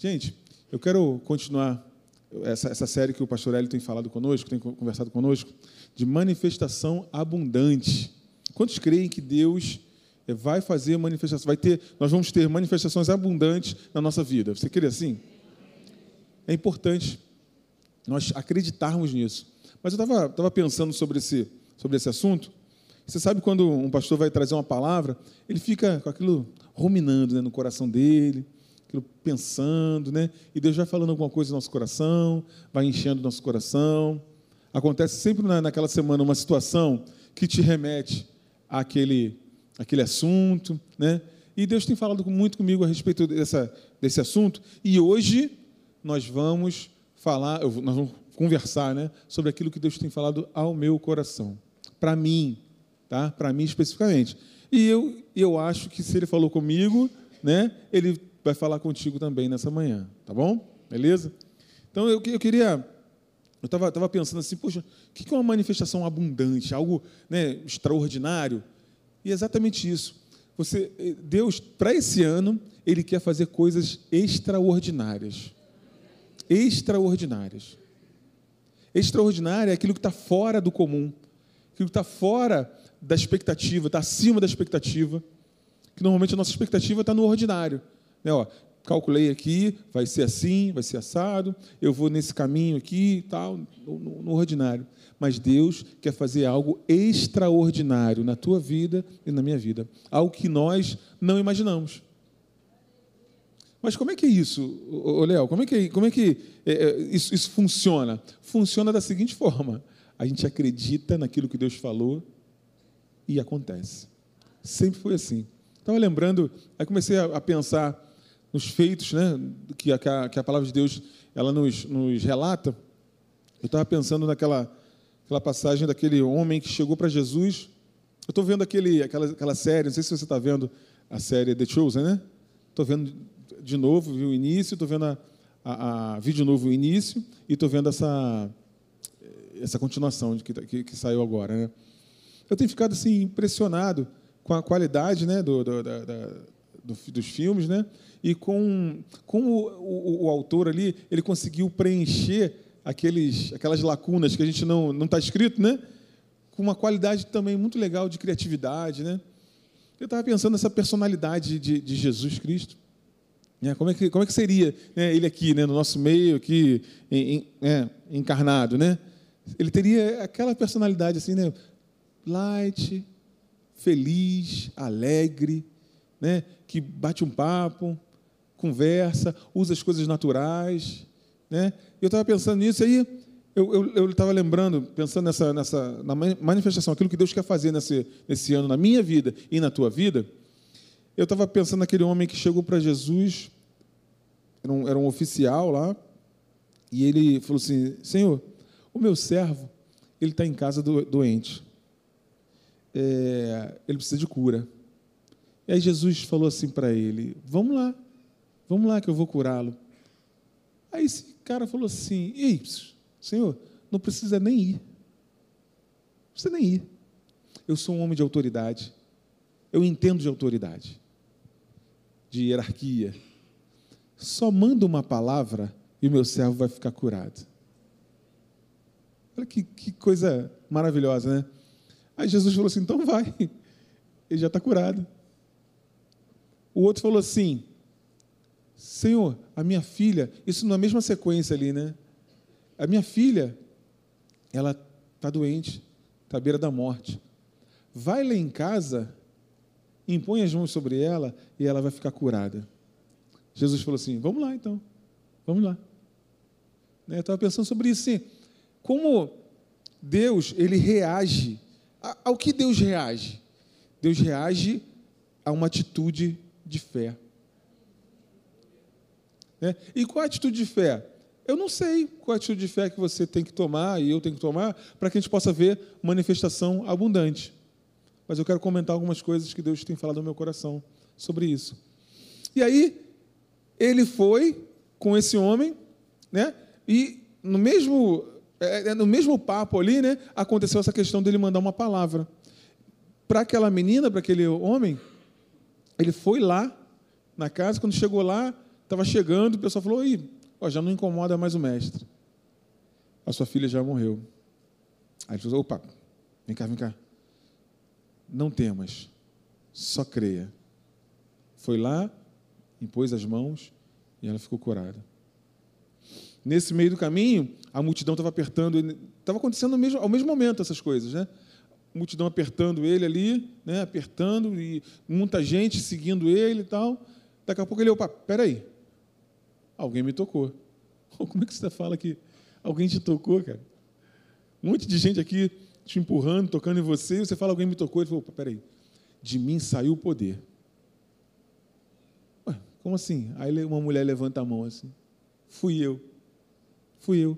Gente, eu quero continuar essa, essa série que o pastor Hélio tem falado conosco, tem conversado conosco, de manifestação abundante. Quantos creem que Deus eh, vai fazer manifestação, vai ter, nós vamos ter manifestações abundantes na nossa vida? Você crê assim? É importante nós acreditarmos nisso. Mas eu estava pensando sobre esse, sobre esse assunto. Você sabe quando um pastor vai trazer uma palavra, ele fica com aquilo ruminando né, no coração dele, aquilo pensando, né? E Deus vai falando alguma coisa no nosso coração, vai enchendo o nosso coração. Acontece sempre naquela semana uma situação que te remete àquele, àquele assunto, né? E Deus tem falado muito comigo a respeito dessa, desse assunto. E hoje nós vamos falar, nós vamos conversar, né, sobre aquilo que Deus tem falado ao meu coração, para mim, tá? Para mim especificamente. E eu, eu acho que se Ele falou comigo, né, Ele vai falar contigo também nessa manhã, tá bom? Beleza? Então eu, eu queria. Eu estava tava pensando assim, poxa, o que é uma manifestação abundante, algo né, extraordinário? E é exatamente isso. Você, Deus, para esse ano, Ele quer fazer coisas extraordinárias. Extraordinárias. Extraordinário é aquilo que está fora do comum, aquilo que está fora da expectativa, está acima da expectativa, que normalmente a nossa expectativa está no ordinário. Né, ó, calculei aqui, vai ser assim, vai ser assado, eu vou nesse caminho aqui tal, no, no, ordinário. Mas Deus quer fazer algo extraordinário na tua vida e na minha vida. Algo que nós não imaginamos. Mas como é que é isso, Léo? Como é que, como é que é, é, isso, isso funciona? Funciona da seguinte forma: a gente acredita naquilo que Deus falou e acontece. Sempre foi assim. Estava lembrando, aí comecei a, a pensar nos feitos né, que, a, que a palavra de Deus ela nos, nos relata, eu estava pensando naquela aquela passagem daquele homem que chegou para Jesus. Eu estou vendo aquele, aquela, aquela série, não sei se você está vendo a série The Chosen, né? Estou vendo de novo, vi o início, estou vendo a, a, a, vi de novo o início e estou vendo essa, essa continuação que, que, que, saiu agora. Né? Eu tenho ficado assim impressionado com a qualidade né, do, do, da, da, do, dos filmes, né? E com, com o, o, o, autor ali, ele conseguiu preencher aqueles, aquelas lacunas que a gente não não está escrito, né? Com uma qualidade também muito legal de criatividade, né? Eu estava pensando nessa personalidade de, de Jesus Cristo. Né? Como, é que, como é que seria né, ele aqui, né, no nosso meio, aqui, em, em, é, encarnado, né? Ele teria aquela personalidade assim, né? Light, feliz, alegre, né? Que bate um papo, conversa, usa as coisas naturais. Né? Eu estava pensando nisso aí, eu estava lembrando, pensando nessa, nessa na manifestação, aquilo que Deus quer fazer nesse, nesse ano, na minha vida e na tua vida. Eu estava pensando naquele homem que chegou para Jesus, era um, era um oficial lá, e ele falou assim: Senhor, o meu servo, ele está em casa do, doente é, ele precisa de cura. E aí Jesus falou assim para ele: Vamos lá, vamos lá que eu vou curá-lo. Aí esse cara falou assim: Ei, Senhor, não precisa nem ir. Não precisa nem ir. Eu sou um homem de autoridade. Eu entendo de autoridade, de hierarquia. Só manda uma palavra e o meu servo vai ficar curado. Olha que, que coisa maravilhosa, né? Aí Jesus falou assim: então vai, ele já está curado. O outro falou assim: Senhor, a minha filha, isso na mesma sequência ali, né? A minha filha, ela está doente, está à beira da morte. Vai lá em casa, impõe as mãos sobre ela e ela vai ficar curada. Jesus falou assim: vamos lá então, vamos lá. Né, eu estava pensando sobre isso, sim. Como Deus, ele reage ao que Deus reage? Deus reage a uma atitude de fé. Né? E qual a atitude de fé? Eu não sei qual a atitude de fé que você tem que tomar e eu tenho que tomar para que a gente possa ver manifestação abundante. Mas eu quero comentar algumas coisas que Deus tem falado no meu coração sobre isso. E aí, ele foi com esse homem, né? E no mesmo é, é, no mesmo papo ali, né, aconteceu essa questão dele mandar uma palavra. Para aquela menina, para aquele homem, ele foi lá na casa, quando chegou lá, Estava chegando, o pessoal falou: ó, já não incomoda mais o mestre. A sua filha já morreu. Aí ele falou: opa, vem cá, vem cá. Não temas, só creia. Foi lá, impôs as mãos e ela ficou curada. Nesse meio do caminho, a multidão estava apertando, estava acontecendo ao mesmo, ao mesmo momento essas coisas, né? Multidão apertando ele ali, né? apertando, e muita gente seguindo ele e tal. Daqui a pouco ele, opa, peraí, alguém me tocou. Como é que você fala que alguém te tocou, cara? Um monte de gente aqui te empurrando, tocando em você, e você fala, alguém me tocou. Ele falou, opa, peraí, de mim saiu o poder. Ué, como assim? Aí uma mulher levanta a mão assim. Fui eu. Fui eu.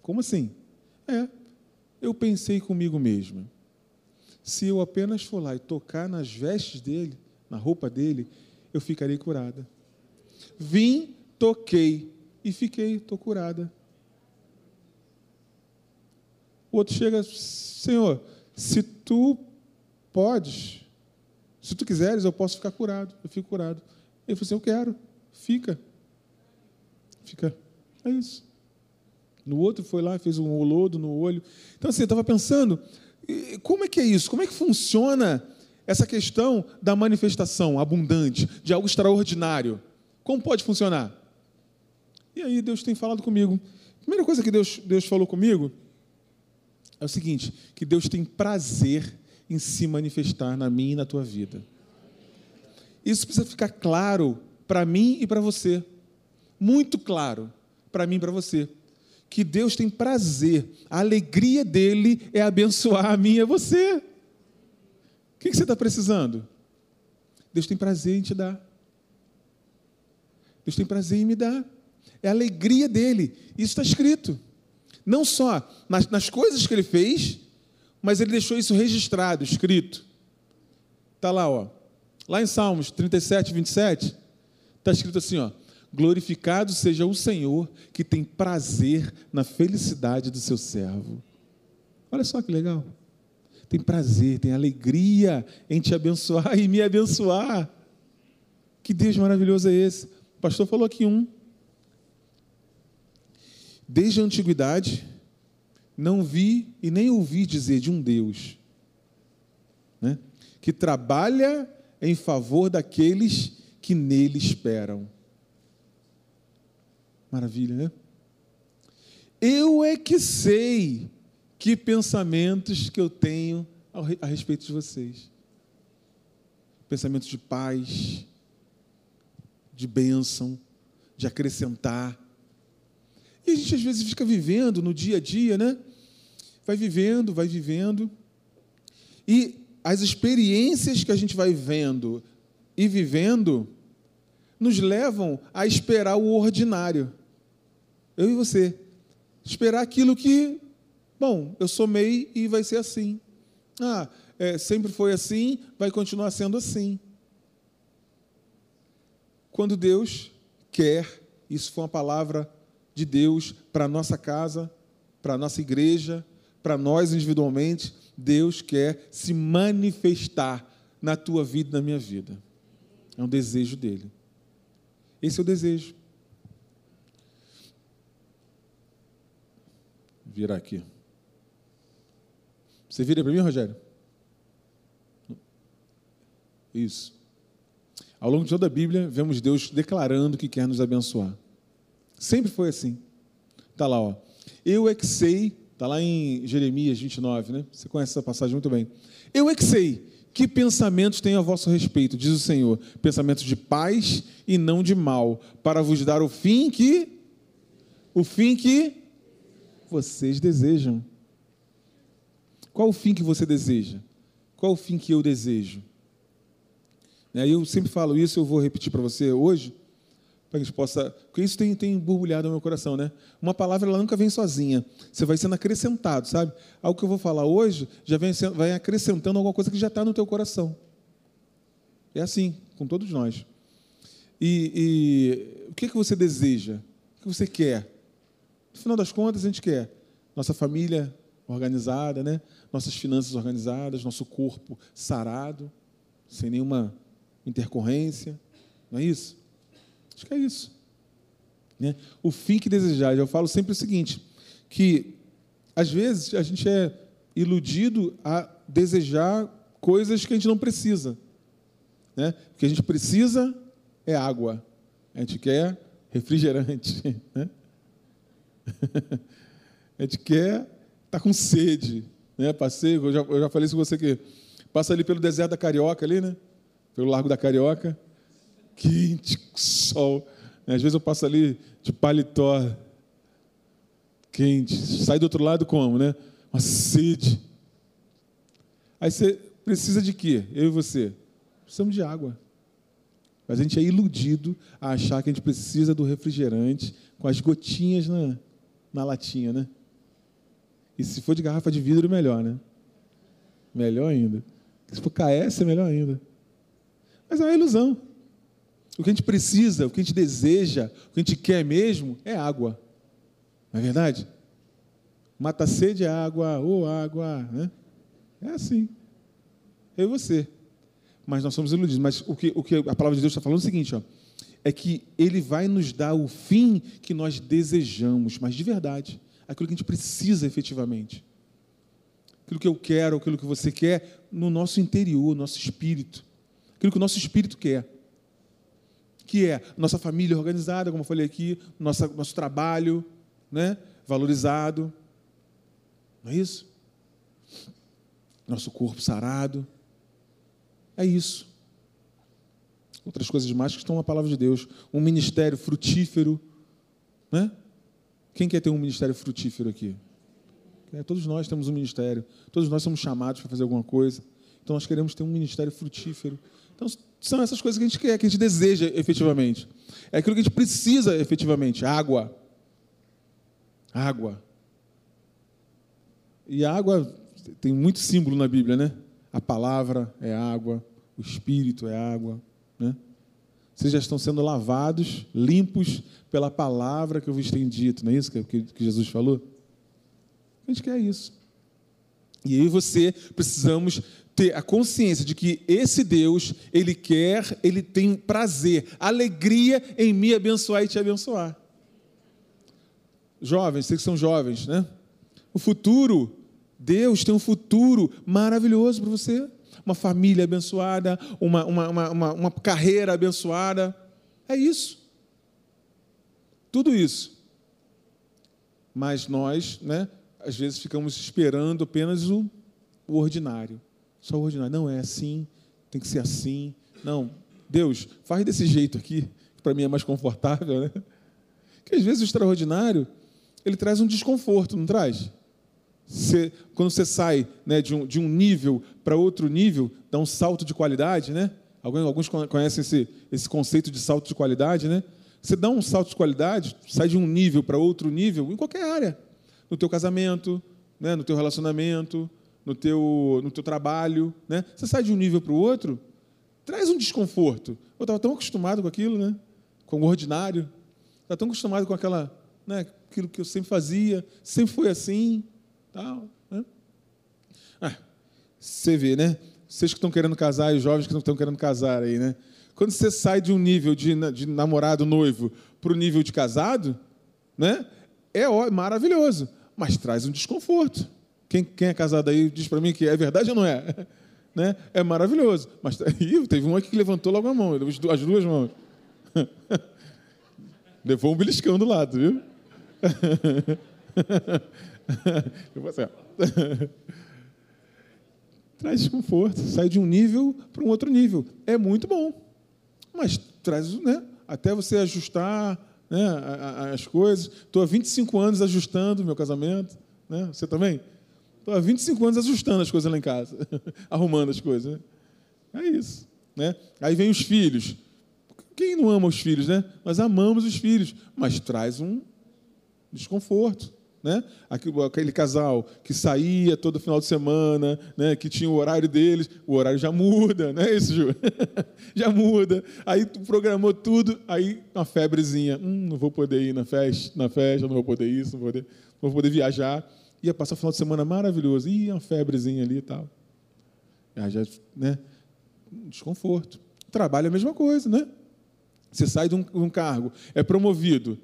Como assim? É, eu pensei comigo mesmo. Se eu apenas for lá e tocar nas vestes dele, na roupa dele, eu ficarei curada. Vim, toquei e fiquei, estou curada. O outro chega, Senhor, se tu podes, se tu quiseres, eu posso ficar curado. Eu fico curado. Ele falou assim: Eu quero, fica. Fica. É isso. No outro foi lá, fez um lodo no olho. Então, assim, eu estava pensando, como é que é isso? Como é que funciona essa questão da manifestação abundante, de algo extraordinário? Como pode funcionar? E aí Deus tem falado comigo. A primeira coisa que Deus, Deus falou comigo é o seguinte: que Deus tem prazer em se manifestar na minha e na tua vida. Isso precisa ficar claro para mim e para você. Muito claro para mim e para você. Que Deus tem prazer, a alegria dele é abençoar a mim e a você. O que você está precisando? Deus tem prazer em te dar. Deus tem prazer em me dar. É a alegria dele. Isso está escrito. Não só nas, nas coisas que ele fez, mas ele deixou isso registrado, escrito. Está lá, ó. Lá em Salmos 37, 27, está escrito assim, ó. Glorificado seja o Senhor que tem prazer na felicidade do seu servo. Olha só que legal. Tem prazer, tem alegria em te abençoar e me abençoar. Que Deus maravilhoso é esse? O pastor falou aqui um. Desde a antiguidade, não vi e nem ouvi dizer de um Deus né, que trabalha em favor daqueles que nele esperam. Maravilha, né? Eu é que sei que pensamentos que eu tenho a respeito de vocês. Pensamentos de paz, de bênção, de acrescentar, e a gente às vezes fica vivendo no dia a dia, né? Vai vivendo, vai vivendo. E as experiências que a gente vai vendo e vivendo nos levam a esperar o ordinário. Eu e você. Esperar aquilo que, bom, eu somei e vai ser assim. Ah, é, sempre foi assim, vai continuar sendo assim. Quando Deus quer, isso foi uma palavra de Deus para a nossa casa, para a nossa igreja, para nós individualmente. Deus quer se manifestar na tua vida e na minha vida. É um desejo dele. Esse é o desejo. Virar aqui. Você vira para mim, Rogério? Isso. Ao longo de toda a Bíblia, vemos Deus declarando que quer nos abençoar. Sempre foi assim. Está lá, ó. Eu é que sei, está lá em Jeremias 29, né? Você conhece essa passagem muito bem. Eu é que sei que pensamentos tenho a vosso respeito, diz o Senhor, pensamentos de paz e não de mal, para vos dar o fim que o fim que vocês desejam. Qual o fim que você deseja? Qual o fim que eu desejo? Né, eu sempre falo isso, eu vou repetir para você hoje para que a gente possa. Porque isso tem, tem borbulhado no meu coração, né? Uma palavra ela nunca vem sozinha. Você vai sendo acrescentado, sabe? Algo que eu vou falar hoje já vem, vai acrescentando alguma coisa que já está no teu coração. É assim, com todos nós. E, e o que, que você deseja? O que você quer? No final das contas, a gente quer nossa família organizada, né? nossas finanças organizadas, nosso corpo sarado, sem nenhuma intercorrência. Não é isso? Acho que é isso. Né? O fim que desejar. Eu falo sempre o seguinte, que às vezes a gente é iludido a desejar coisas que a gente não precisa. Né? O que a gente precisa é água. A gente quer refrigerante. Né? a gente quer tá com sede. Né? Passei, eu já, eu já falei isso com você que passa ali pelo deserto da Carioca, ali, né? Pelo Largo da Carioca. Quente, sol. Às vezes eu passo ali de paletó quente. Sai do outro lado como, né? Uma sede. Aí você precisa de quê? Eu e você? Precisamos de água. Mas a gente é iludido a achar que a gente precisa do refrigerante com as gotinhas na, na latinha, né? E se for de garrafa de vidro, melhor, né? Melhor ainda. Se for KS, é melhor ainda. Mas é uma ilusão. O que a gente precisa, o que a gente deseja, o que a gente quer mesmo é água. Não é verdade? Mata a sede é água, ou oh, água, né? É assim. Eu e você. Mas nós somos iludidos. Mas o que, o que a palavra de Deus está falando é o seguinte, ó, é que Ele vai nos dar o fim que nós desejamos, mas de verdade, aquilo que a gente precisa efetivamente. Aquilo que eu quero, aquilo que você quer, no nosso interior, no nosso espírito. Aquilo que o nosso espírito quer que é nossa família organizada, como eu falei aqui, nossa, nosso trabalho né, valorizado. Não é isso? Nosso corpo sarado. É isso. Outras coisas mais que estão na palavra de Deus. Um ministério frutífero. Né? Quem quer ter um ministério frutífero aqui? É, todos nós temos um ministério. Todos nós somos chamados para fazer alguma coisa. Então nós queremos ter um ministério frutífero. Então, são essas coisas que a gente quer, que a gente deseja efetivamente. É aquilo que a gente precisa efetivamente: água. Água. E água tem muito símbolo na Bíblia, né? A palavra é água, o Espírito é água, né? Vocês já estão sendo lavados, limpos pela palavra que eu vos tenho dito, não é isso que, que Jesus falou? A gente quer isso. E eu e você precisamos ter a consciência de que esse Deus, Ele quer, Ele tem prazer, alegria em me abençoar e te abençoar. Jovens, vocês que são jovens, né? O futuro, Deus tem um futuro maravilhoso para você. Uma família abençoada, uma, uma, uma, uma, carreira abençoada. É isso. Tudo isso. Mas nós, né, às vezes ficamos esperando apenas o, o ordinário. Só o ordinário. Não, é assim, tem que ser assim. Não, Deus, faz desse jeito aqui, que para mim é mais confortável, né? Que às vezes o extraordinário, ele traz um desconforto, não traz? Você, quando você sai né, de, um, de um nível para outro nível, dá um salto de qualidade, né? Alguns, alguns conhecem esse, esse conceito de salto de qualidade, né? Você dá um salto de qualidade, sai de um nível para outro nível, em qualquer área. No teu casamento, né, no teu relacionamento, no teu, no teu trabalho, né? Você sai de um nível para o outro, traz um desconforto. Eu estava tão acostumado com aquilo, né? Com o ordinário, estava tão acostumado com aquela, né? Aquilo que eu sempre fazia, sempre foi assim, tal, né? Ah, você vê, né? Vocês que estão querendo casar e os jovens que estão querendo casar aí, né? Quando você sai de um nível de, de namorado, noivo, para o nível de casado, né? É maravilhoso, mas traz um desconforto. Quem, quem é casado aí diz para mim que é verdade ou não é? Né? É maravilhoso. Mas aí, teve um aqui que levantou logo a mão, as duas mãos. Levou um beliscão do lado, viu? Assim, traz desconforto, sai de um nível para um outro nível. É muito bom. Mas traz, né? Até você ajustar né, as coisas. Estou há 25 anos ajustando meu casamento. Né? Você também? Estou há 25 anos ajustando as coisas lá em casa, arrumando as coisas. Né? É isso. Né? Aí vem os filhos. Quem não ama os filhos, né? Nós amamos os filhos, mas traz um desconforto. Né? Aquele casal que saía todo final de semana, né? que tinha o horário deles, o horário já muda, não é isso, Ju? já muda. Aí tu programou tudo, aí uma febrezinha. Hum, não vou poder ir na festa, na festa, não vou poder isso, não vou poder, não vou poder viajar ia passar o final de semana maravilhoso, ia uma febrezinha ali e tal. Aí já, né? Desconforto. Trabalho é a mesma coisa, né? Você sai de um, um cargo, é promovido.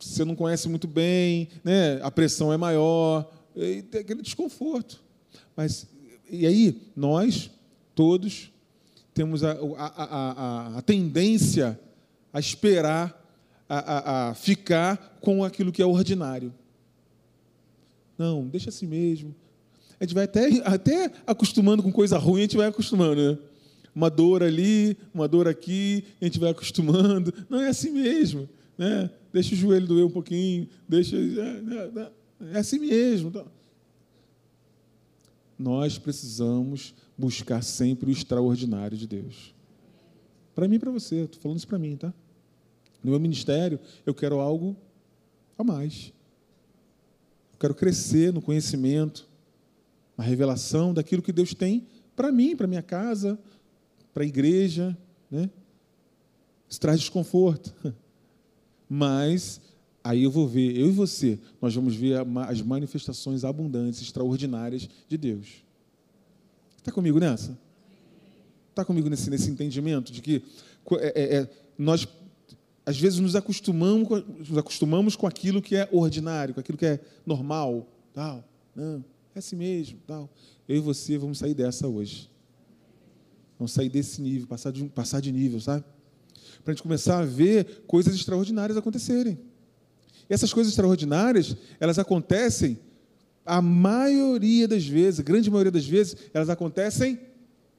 Você não conhece muito bem, né? a pressão é maior, e tem aquele desconforto. Mas, e aí, nós, todos, temos a, a, a, a tendência a esperar, a, a ficar com aquilo que é ordinário. Não, deixa assim mesmo. A gente vai até, até acostumando com coisa ruim, a gente vai acostumando, né? Uma dor ali, uma dor aqui, a gente vai acostumando. Não é assim mesmo. Né? Deixa o joelho doer um pouquinho, deixa. É, é, é assim mesmo. Tá? Nós precisamos buscar sempre o extraordinário de Deus. Para mim e para você, estou falando isso para mim, tá? No meu ministério, eu quero algo a mais. Eu quero crescer no conhecimento, na revelação daquilo que Deus tem para mim, para minha casa, para a igreja, né? Isso traz desconforto. Mas aí eu vou ver, eu e você, nós vamos ver as manifestações abundantes, extraordinárias de Deus. Está comigo nessa? Está comigo nesse, nesse entendimento de que é, é, é, nós, às vezes, nos acostumamos, nos acostumamos com aquilo que é ordinário, com aquilo que é normal. Tal. Não, é assim mesmo. Tal. Eu e você vamos sair dessa hoje. Vamos sair desse nível, passar de, passar de nível, sabe? Para a gente começar a ver coisas extraordinárias acontecerem. E essas coisas extraordinárias, elas acontecem, a maioria das vezes, a grande maioria das vezes, elas acontecem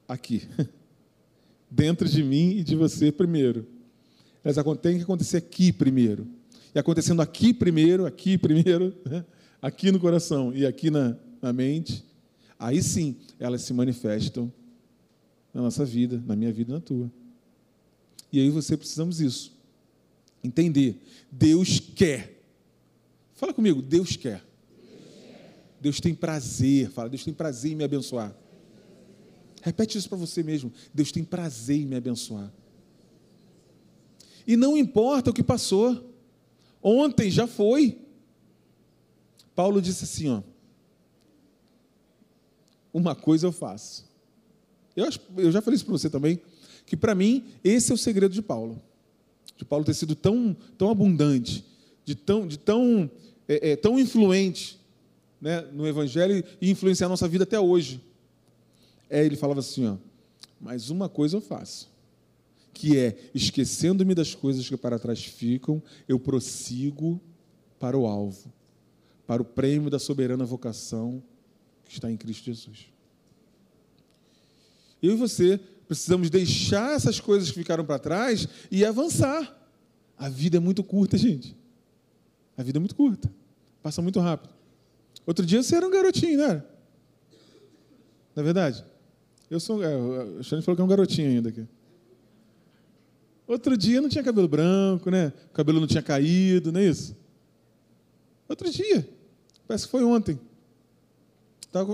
aqui. Dentro de mim e de você primeiro. Elas têm que acontecer aqui primeiro. E acontecendo aqui primeiro, aqui primeiro, né? aqui no coração e aqui na, na mente, aí sim elas se manifestam na nossa vida, na minha vida e na tua. E aí você precisamos isso. Entender. Deus quer. Fala comigo, Deus quer. Deus tem prazer. Fala, Deus tem prazer em me abençoar. Repete isso para você mesmo. Deus tem prazer em me abençoar. E não importa o que passou. Ontem já foi. Paulo disse assim, ó. Uma coisa eu faço eu, eu já falei isso para você também, que para mim esse é o segredo de Paulo. De Paulo ter sido tão, tão abundante, de tão, de tão, é, é, tão influente né, no Evangelho e influenciar a nossa vida até hoje. É, ele falava assim, ó, mas uma coisa eu faço, que é, esquecendo-me das coisas que para trás ficam, eu prossigo para o alvo, para o prêmio da soberana vocação que está em Cristo Jesus. Eu e você precisamos deixar essas coisas que ficaram para trás e avançar. A vida é muito curta, gente. A vida é muito curta. Passa muito rápido. Outro dia você era um garotinho, não era? Não é verdade? Eu sou. O Xande falou que é um garotinho ainda aqui. Outro dia não tinha cabelo branco, né? O cabelo não tinha caído, não é isso? Outro dia. Parece que foi ontem.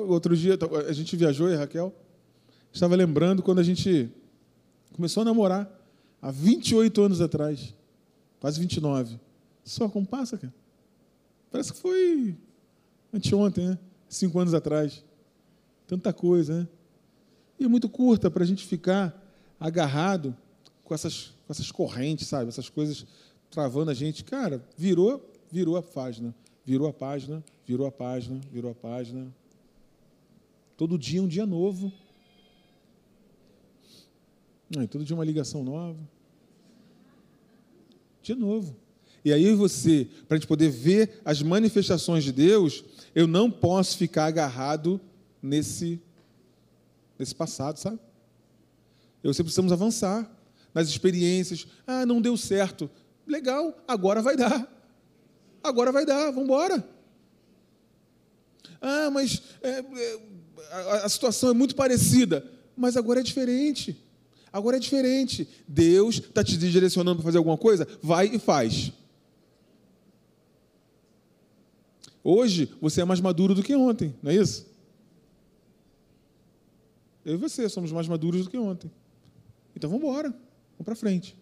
Outro dia, a gente viajou, e Raquel. Estava lembrando quando a gente começou a namorar, há 28 anos atrás, quase 29. Só como passa, cara. Parece que foi anteontem, né? Cinco anos atrás. Tanta coisa, né? E é muito curta para a gente ficar agarrado com essas, com essas correntes, sabe? Essas coisas travando a gente. Cara, virou, virou a página. Virou a página, virou a página, virou a página. Todo dia um dia novo. Não, todo dia uma ligação nova. De novo. E aí você, para a gente poder ver as manifestações de Deus, eu não posso ficar agarrado nesse, nesse passado, sabe? Eu você precisamos avançar nas experiências. Ah, não deu certo. Legal, agora vai dar. Agora vai dar, vamos embora. Ah, mas é, é, a, a situação é muito parecida, mas agora é diferente. Agora é diferente. Deus está te direcionando para fazer alguma coisa? Vai e faz. Hoje você é mais maduro do que ontem, não é isso? Eu e você somos mais maduros do que ontem. Então vamos embora, vamos para frente.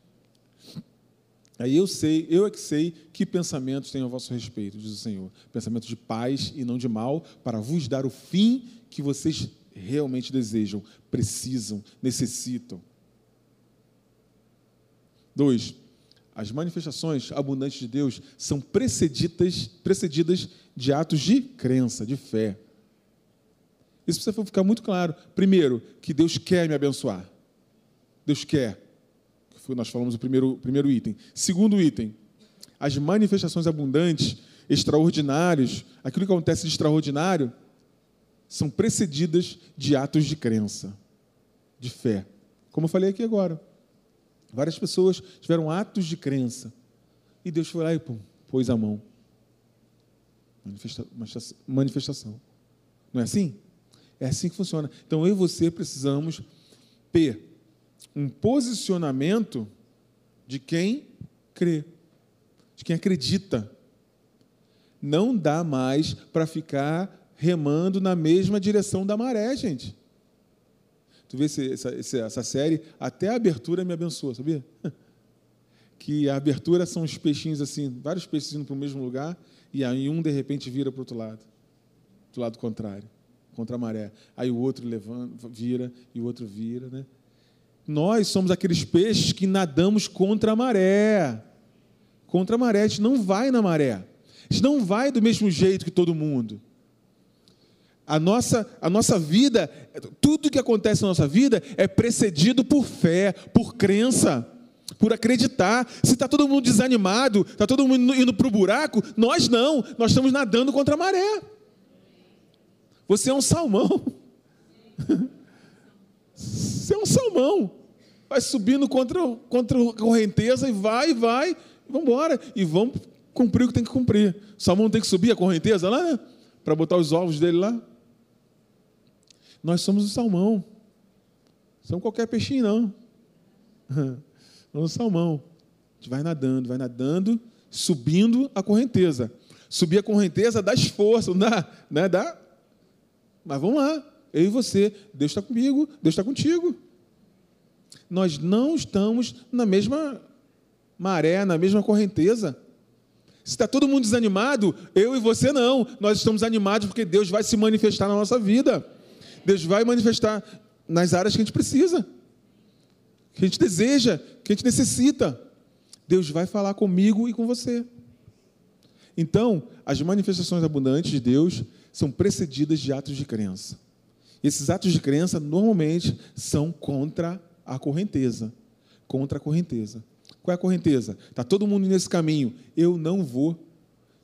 Aí eu sei, eu é que sei que pensamentos têm a vosso respeito, diz o Senhor. Pensamentos de paz e não de mal, para vos dar o fim que vocês realmente desejam, precisam, necessitam. Dois, as manifestações abundantes de Deus são precedidas, precedidas de atos de crença, de fé. Isso precisa ficar muito claro. Primeiro, que Deus quer me abençoar. Deus quer. Nós falamos o primeiro, primeiro item. Segundo item, as manifestações abundantes, extraordinárias, aquilo que acontece de extraordinário, são precedidas de atos de crença, de fé. Como eu falei aqui agora. Várias pessoas tiveram atos de crença. E Deus foi lá e pum, pôs a mão. manifestação. Não é assim? É assim que funciona. Então eu e você precisamos ter um posicionamento de quem crê, de quem acredita. Não dá mais para ficar remando na mesma direção da maré, gente. Tu vê essa, essa série, até a abertura me abençoa, sabia? Que a abertura são os peixinhos assim, vários peixes indo para o mesmo lugar, e aí um de repente vira para o outro lado, do lado contrário contra a maré. Aí o outro levanta, vira e o outro vira, né? Nós somos aqueles peixes que nadamos contra a maré. Contra a maré, a gente não vai na maré. A gente não vai do mesmo jeito que todo mundo. A nossa, a nossa vida, tudo que acontece na nossa vida é precedido por fé, por crença, por acreditar. Se está todo mundo desanimado, está todo mundo indo para o buraco, nós não, nós estamos nadando contra a maré. Você é um salmão. Você é um salmão. Vai subindo contra, contra a correnteza e vai, vai, vamos embora. E vamos cumprir o que tem que cumprir. O salmão tem que subir a correnteza lá, né? Para botar os ovos dele lá. Nós somos o salmão. Somos qualquer peixinho, não. Somos o salmão. A gente vai nadando, vai nadando, subindo a correnteza. Subir a correnteza dá esforço, não dá, né? dá mas vamos lá, eu e você, Deus está comigo, Deus está contigo. Nós não estamos na mesma maré, na mesma correnteza. Se está todo mundo desanimado, eu e você não. Nós estamos animados porque Deus vai se manifestar na nossa vida. Deus vai manifestar nas áreas que a gente precisa, que a gente deseja, que a gente necessita. Deus vai falar comigo e com você. Então, as manifestações abundantes de Deus são precedidas de atos de crença. Esses atos de crença normalmente são contra a correnteza. Contra a correnteza. Qual é a correnteza? Está todo mundo nesse caminho. Eu não vou.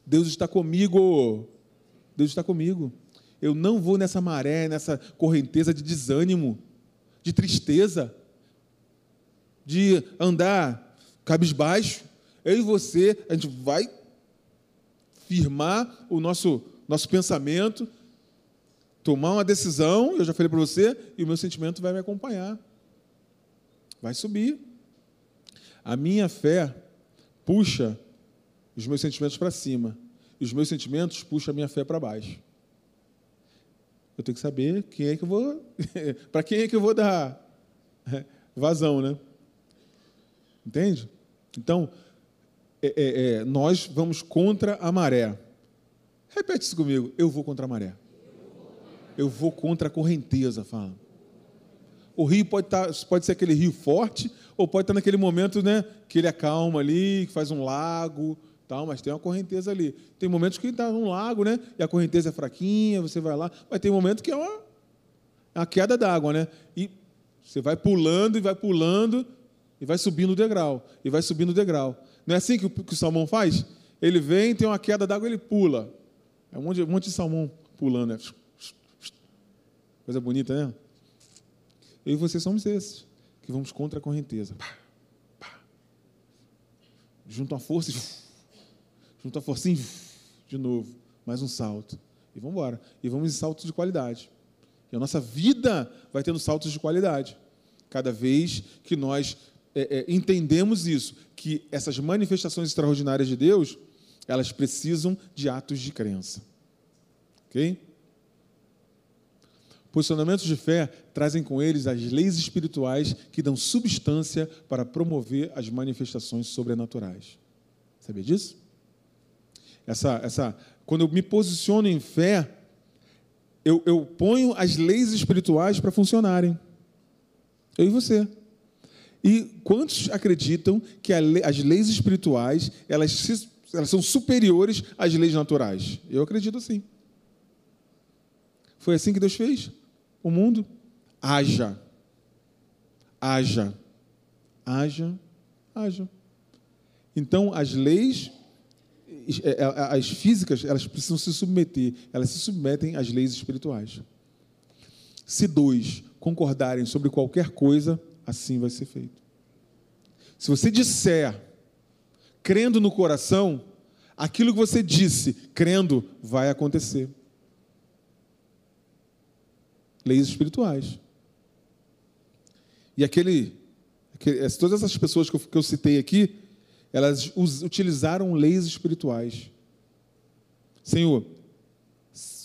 Deus está comigo. Deus está comigo. Eu não vou nessa maré, nessa correnteza de desânimo, de tristeza, de andar cabisbaixo. Eu e você, a gente vai firmar o nosso nosso pensamento, tomar uma decisão, eu já falei para você, e o meu sentimento vai me acompanhar. Vai subir. A minha fé puxa os meus sentimentos para cima, e os meus sentimentos puxam a minha fé para baixo. Eu tenho que saber quem é que eu vou, para quem é que eu vou dar vazão, né? Entende? Então, é, é, é, nós vamos contra a maré. Repete isso comigo. Eu vou contra a maré. Eu vou contra a correnteza, fala. O rio pode, estar, tá, pode ser aquele rio forte, ou pode estar naquele momento né, que ele acalma ali, que faz um lago, tal, mas tem uma correnteza ali. Tem momentos que está num lago, né? E a correnteza é fraquinha, você vai lá, mas tem momento que é uma, é uma queda d'água, né? E você vai pulando e vai pulando e vai subindo o degrau, e vai subindo o degrau. Não é assim que o, que o salmão faz? Ele vem, tem uma queda d'água, ele pula. É um monte, um monte de salmão pulando, né? Coisa bonita, né? Eu e você somos esses, que vamos contra a correnteza. Pá, pá. Força, junto a forcinha, de novo, mais um salto. E vamos embora. E vamos em saltos de qualidade. E a nossa vida vai tendo saltos de qualidade. Cada vez que nós é, é, entendemos isso, que essas manifestações extraordinárias de Deus elas precisam de atos de crença. Ok? Posicionamentos de fé trazem com eles as leis espirituais que dão substância para promover as manifestações sobrenaturais. Sabia disso? Essa, essa, quando eu me posiciono em fé, eu, eu ponho as leis espirituais para funcionarem. Eu e você. E quantos acreditam que as leis espirituais elas, elas são superiores às leis naturais? Eu acredito sim. Foi assim que Deus fez o mundo? Haja. Haja. Haja. Haja. Então, as leis, as físicas, elas precisam se submeter, elas se submetem às leis espirituais. Se dois concordarem sobre qualquer coisa, assim vai ser feito. Se você disser, crendo no coração, aquilo que você disse, crendo, vai acontecer. Leis espirituais. E aquele, aquele todas essas pessoas que eu, que eu citei aqui, elas utilizaram leis espirituais. Senhor,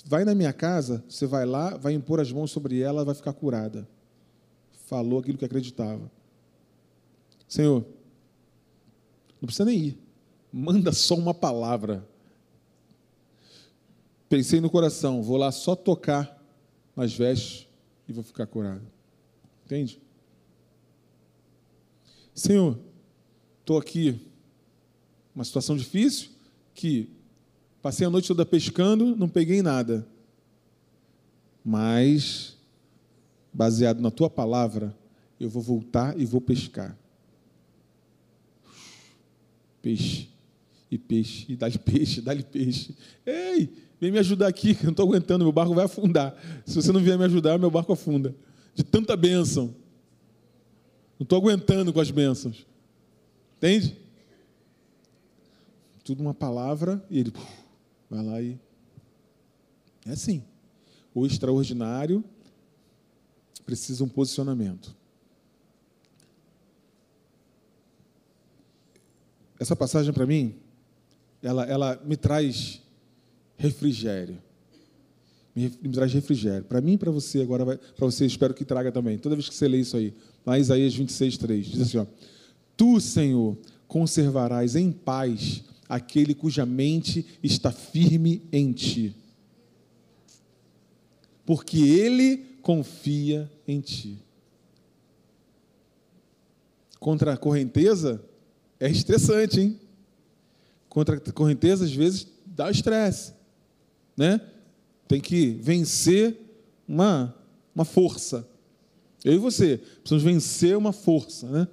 vai na minha casa, você vai lá, vai impor as mãos sobre ela, vai ficar curada. Falou aquilo que acreditava. Senhor, não precisa nem ir. Manda só uma palavra. Pensei no coração, vou lá só tocar nas vestes e vou ficar curado. Entende? Senhor, estou aqui uma situação difícil, que passei a noite toda pescando, não peguei nada. Mas, baseado na tua palavra, eu vou voltar e vou pescar. Peixe, e peixe, e dá-lhe peixe, dá-lhe peixe. Ei, vem me ajudar aqui, que eu não estou aguentando, meu barco vai afundar. Se você não vier me ajudar, meu barco afunda. De tanta bênção. Não estou aguentando com as bênçãos. Entende? Tudo uma palavra e ele vai lá e. É assim. O extraordinário precisa um posicionamento. Essa passagem para mim, ela, ela me traz refrigério. Me, me traz refrigério. Para mim e para você, agora para você, espero que traga também. Toda vez que você lê isso aí, lá em Isaías 26, 3, diz assim: ó, Tu, Senhor, conservarás em paz aquele cuja mente está firme em ti. Porque ele confia em ti. Contra a correnteza é estressante, hein? Contra a correnteza, às vezes, dá estresse. Né? Tem que vencer uma, uma força. Eu e você precisamos vencer uma força né?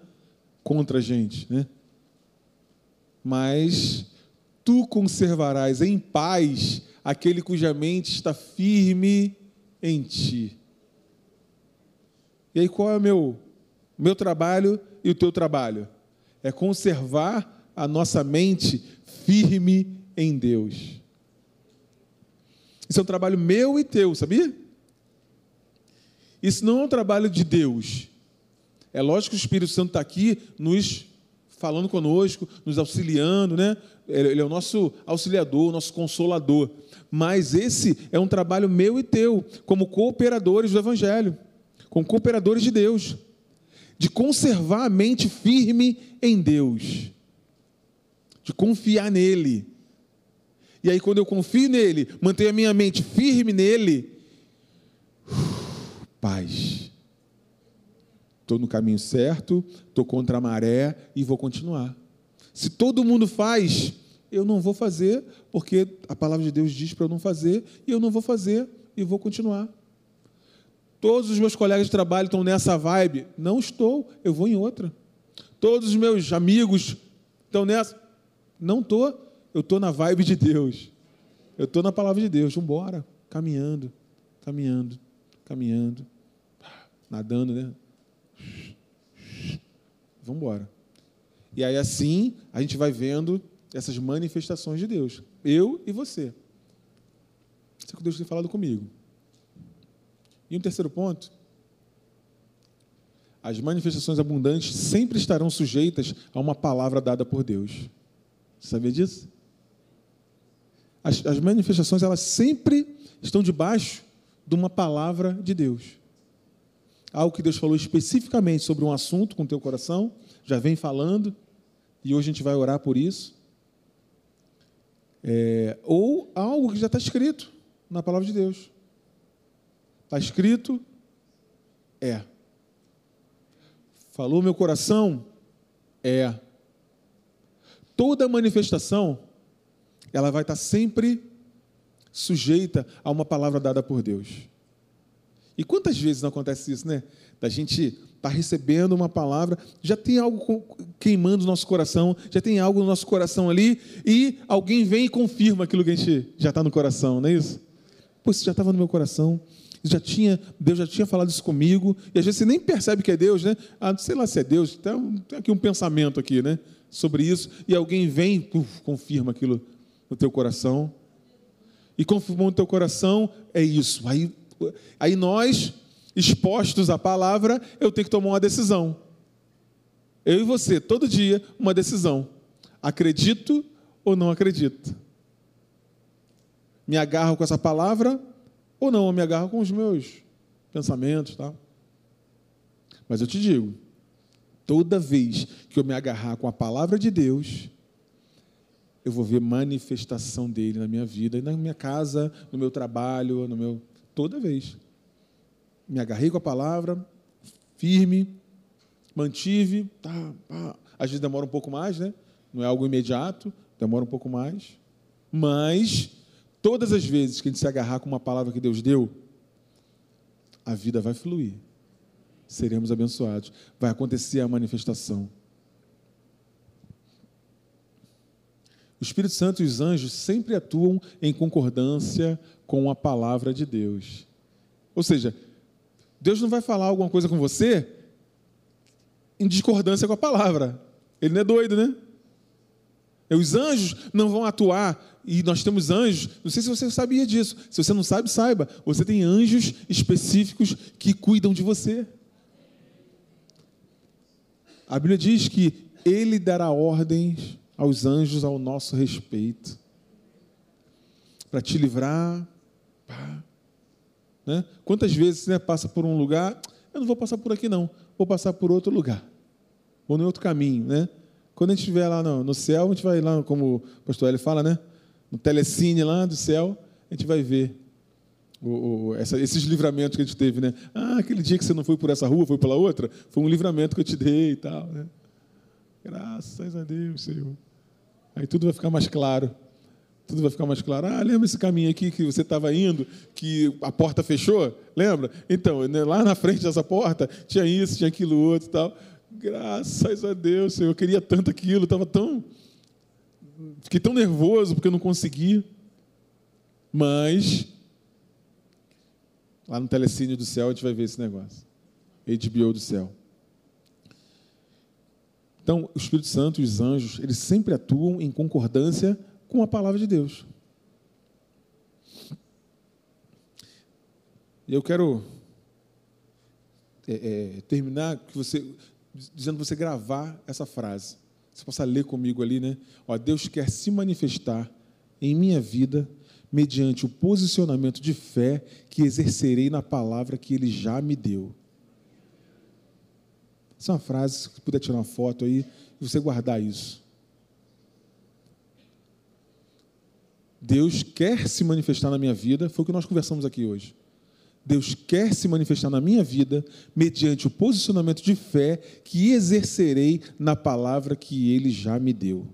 contra a gente. Né? Mas tu conservarás em paz aquele cuja mente está firme em ti. E aí qual é o meu meu trabalho e o teu trabalho? É conservar a nossa mente firme em Deus. Isso é um trabalho meu e teu, sabia? Isso não é um trabalho de Deus. É lógico que o Espírito Santo está aqui nos falando conosco, nos auxiliando, né? Ele é o nosso auxiliador, o nosso consolador. Mas esse é um trabalho meu e teu, como cooperadores do Evangelho, como cooperadores de Deus, de conservar a mente firme em Deus, de confiar nele. E aí, quando eu confio nele, mantenho a minha mente firme nele, paz estou no caminho certo, estou contra a maré e vou continuar. Se todo mundo faz, eu não vou fazer, porque a palavra de Deus diz para eu não fazer, e eu não vou fazer e vou continuar. Todos os meus colegas de trabalho estão nessa vibe. Não estou, eu vou em outra. Todos os meus amigos estão nessa. Não estou, eu estou na vibe de Deus. Eu estou na palavra de Deus. Embora, caminhando, caminhando, caminhando, nadando, né? Vamos embora. E aí assim a gente vai vendo essas manifestações de Deus. Eu e você. Isso é o que Deus tem falado comigo. E um terceiro ponto. As manifestações abundantes sempre estarão sujeitas a uma palavra dada por Deus. Você sabia disso? As, as manifestações elas sempre estão debaixo de uma palavra de Deus algo que Deus falou especificamente sobre um assunto com o teu coração, já vem falando, e hoje a gente vai orar por isso. É, ou algo que já está escrito na palavra de Deus. Está escrito, é. Falou meu coração? É. Toda manifestação, ela vai estar sempre sujeita a uma palavra dada por Deus. E quantas vezes não acontece isso, né? Da gente está recebendo uma palavra, já tem algo queimando o nosso coração, já tem algo no nosso coração ali, e alguém vem e confirma aquilo que a gente já está no coração, não é isso? Pô, isso já estava no meu coração, já tinha, Deus já tinha falado isso comigo, e às vezes você nem percebe que é Deus, né? Ah, sei lá se é Deus, tem, aqui um pensamento aqui, né? Sobre isso, e alguém vem, uf, confirma aquilo no teu coração, e confirmou no teu coração, é isso. Aí, aí nós expostos à palavra, eu tenho que tomar uma decisão. Eu e você, todo dia, uma decisão. Acredito ou não acredito? Me agarro com essa palavra ou não? Eu me agarro com os meus pensamentos, tá? Mas eu te digo, toda vez que eu me agarrar com a palavra de Deus, eu vou ver manifestação dele na minha vida, na minha casa, no meu trabalho, no meu toda vez me agarrei com a palavra, firme, mantive, tá, pá. às vezes demora um pouco mais, né? Não é algo imediato, demora um pouco mais. Mas todas as vezes que a gente se agarrar com uma palavra que Deus deu, a vida vai fluir. Seremos abençoados. Vai acontecer a manifestação. O Espírito Santo e os anjos sempre atuam em concordância com a palavra de Deus. Ou seja, Deus não vai falar alguma coisa com você em discordância com a palavra. Ele não é doido, né? Os anjos não vão atuar, e nós temos anjos, não sei se você sabia disso, se você não sabe, saiba, você tem anjos específicos que cuidam de você. A Bíblia diz que ele dará ordens aos anjos ao nosso respeito, para te livrar. Pá, né? Quantas vezes né, passa por um lugar, eu não vou passar por aqui não, vou passar por outro lugar, vou em outro caminho, né? Quando a gente estiver lá no, no, céu, a gente vai lá, como o pastor Eli fala, né? No telecine lá do céu, a gente vai ver o, o, essa, esses livramentos que a gente teve, né? Ah, aquele dia que você não foi por essa rua, foi pela outra, foi um livramento que eu te dei e tal, né? Graças a Deus, Senhor. Aí tudo vai ficar mais claro tudo vai ficar mais claro. Ah, lembra esse caminho aqui que você estava indo, que a porta fechou? Lembra? Então, né, lá na frente dessa porta tinha isso, tinha aquilo outro e tal. Graças a Deus, Senhor, eu queria tanto aquilo, estava tão. Fiquei tão nervoso porque eu não consegui. Mas, lá no telecine do céu, a gente vai ver esse negócio. HBO do céu. Então, o Espírito Santo e os anjos, eles sempre atuam em concordância com a palavra de Deus. E eu quero é, é, terminar que você, dizendo você gravar essa frase. Você possa ler comigo ali, né? Ó, Deus quer se manifestar em minha vida mediante o posicionamento de fé que exercerei na palavra que Ele já me deu. Essa é uma frase, se puder tirar uma foto aí e você guardar isso. Deus quer se manifestar na minha vida, foi o que nós conversamos aqui hoje. Deus quer se manifestar na minha vida mediante o posicionamento de fé que exercerei na palavra que Ele já me deu.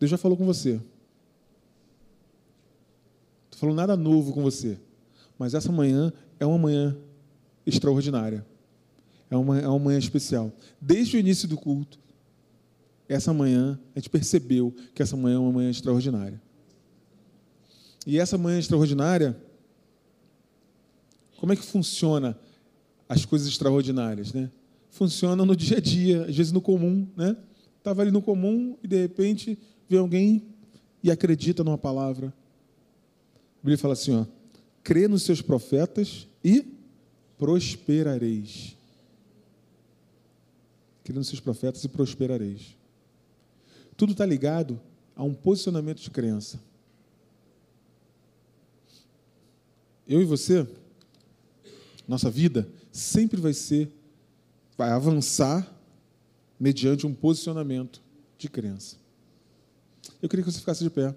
Deus já falou com você. Não falando nada novo com você. Mas essa manhã é uma manhã extraordinária. É uma, é uma manhã especial. Desde o início do culto, essa manhã, a gente percebeu que essa manhã é uma manhã extraordinária. E essa manhã extraordinária, como é que funciona as coisas extraordinárias, né? Funciona no dia a dia, às vezes no comum, né? Estava ali no comum e de repente vê alguém e acredita numa palavra. A Bíblia fala assim, ó, crê nos seus profetas e prosperareis. Crê nos seus profetas e prosperareis. Tudo está ligado a um posicionamento de crença. Eu e você, nossa vida sempre vai ser, vai avançar mediante um posicionamento de crença. Eu queria que você ficasse de pé.